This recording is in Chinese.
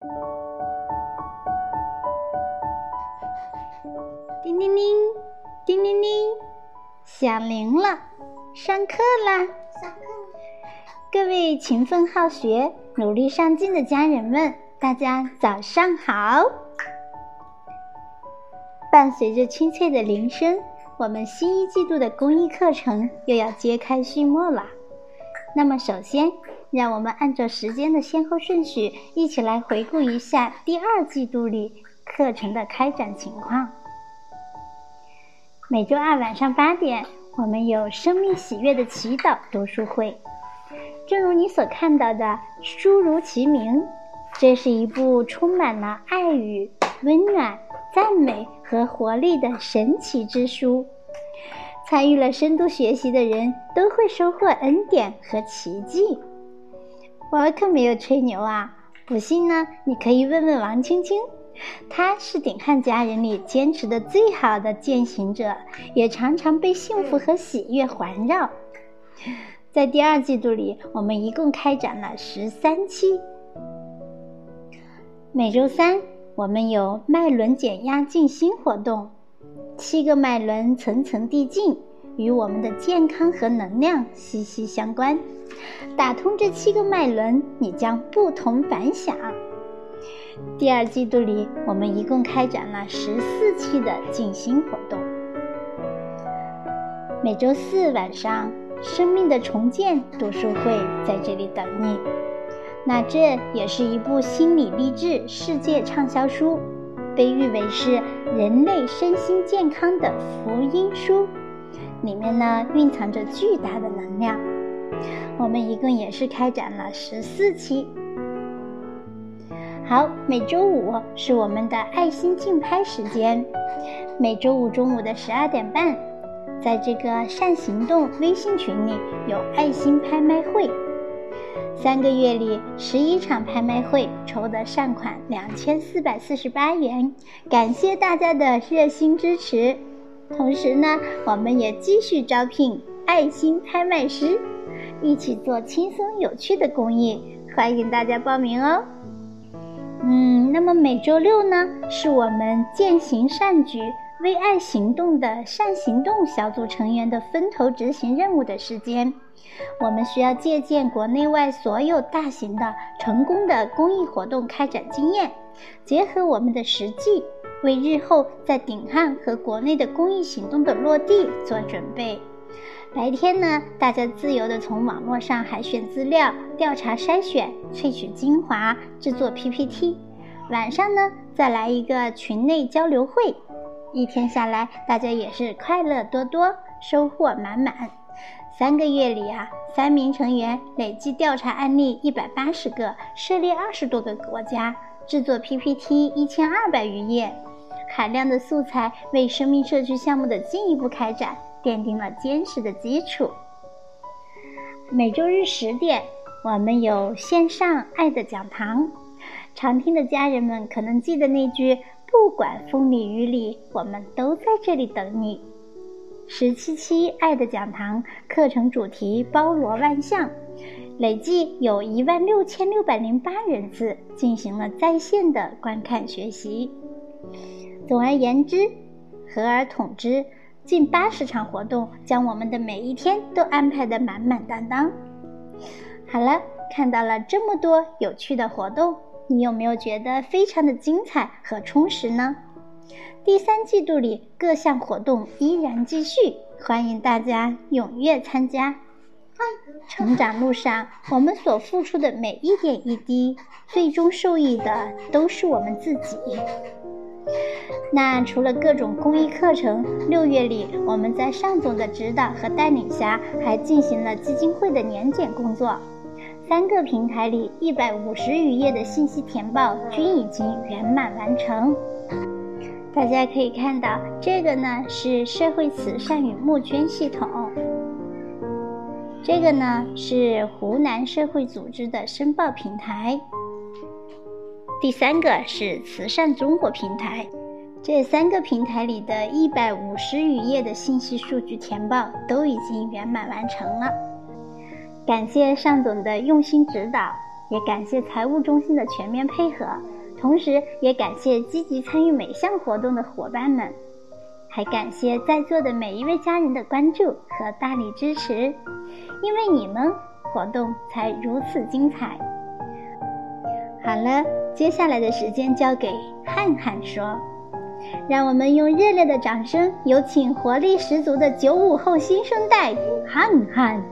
叮铃铃，叮铃铃，响铃了，上课啦！上课。各位勤奋好学、努力上进的家人们，大家早上好！伴随着清脆的铃声，我们新一季度的公益课程又要揭开序幕了。那么，首先，让我们按照时间的先后顺序，一起来回顾一下第二季度里课程的开展情况。每周二晚上八点，我们有“生命喜悦的祈祷”读书会。正如你所看到的，书如其名，这是一部充满了爱与温暖、赞美和活力的神奇之书。参与了深度学习的人都会收获恩典和奇迹。我可没有吹牛啊！不信呢，你可以问问王青青，她是顶汉家人里坚持的最好的践行者，也常常被幸福和喜悦环绕。在第二季度里，我们一共开展了十三期。每周三，我们有脉轮减压静心活动，七个脉轮层层递进，与我们的健康和能量息息相关。打通这七个脉轮，你将不同凡响。第二季度里，我们一共开展了十四期的静心活动。每周四晚上，生命的重建读书会在这里等你。那这也是一部心理励志世界畅销书，被誉为是人类身心健康的福音书，里面呢蕴藏着巨大的能量。我们一共也是开展了十四期。好，每周五是我们的爱心竞拍时间，每周五中午的十二点半，在这个善行动微信群里有爱心拍卖会。三个月里，十一场拍卖会筹得善款两千四百四十八元，感谢大家的热心支持。同时呢，我们也继续招聘爱心拍卖师。一起做轻松有趣的公益，欢迎大家报名哦。嗯，那么每周六呢，是我们践行善举、为爱行动的善行动小组成员的分头执行任务的时间。我们需要借鉴国内外所有大型的成功的公益活动开展经验，结合我们的实际，为日后在鼎汉和国内的公益行动的落地做准备。白天呢，大家自由的从网络上海选资料、调查筛选、萃取精华、制作 PPT。晚上呢，再来一个群内交流会。一天下来，大家也是快乐多多，收获满满。三个月里啊，三名成员累计调查案例一百八十个，涉猎二十多个国家，制作 PPT 一千二百余页，海量的素材为生命社区项目的进一步开展。奠定了坚实的基础。每周日十点，我们有线上爱的讲堂。常听的家人们可能记得那句“不管风里雨里，我们都在这里等你”。十七期爱的讲堂课程主题包罗万象，累计有一万六千六百零八人次进行了在线的观看学习。总而言之，合而统之。近八十场活动，将我们的每一天都安排得满满当当。好了，看到了这么多有趣的活动，你有没有觉得非常的精彩和充实呢？第三季度里各项活动依然继续，欢迎大家踊跃参加。成长路上，我们所付出的每一点一滴，最终受益的都是我们自己。那除了各种公益课程，六月里我们在尚总的指导和带领下，还进行了基金会的年检工作。三个平台里一百五十余页的信息填报均已经圆满完成。大家可以看到，这个呢是社会慈善与募捐系统，这个呢是湖南社会组织的申报平台。第三个是慈善中国平台，这三个平台里的一百五十余页的信息数据填报都已经圆满完成了。感谢尚总的用心指导，也感谢财务中心的全面配合，同时也感谢积极参与每项活动的伙伴们，还感谢在座的每一位家人的关注和大力支持，因为你们，活动才如此精彩。好了，接下来的时间交给汉汉说，让我们用热烈的掌声，有请活力十足的九五后新生代汉汉。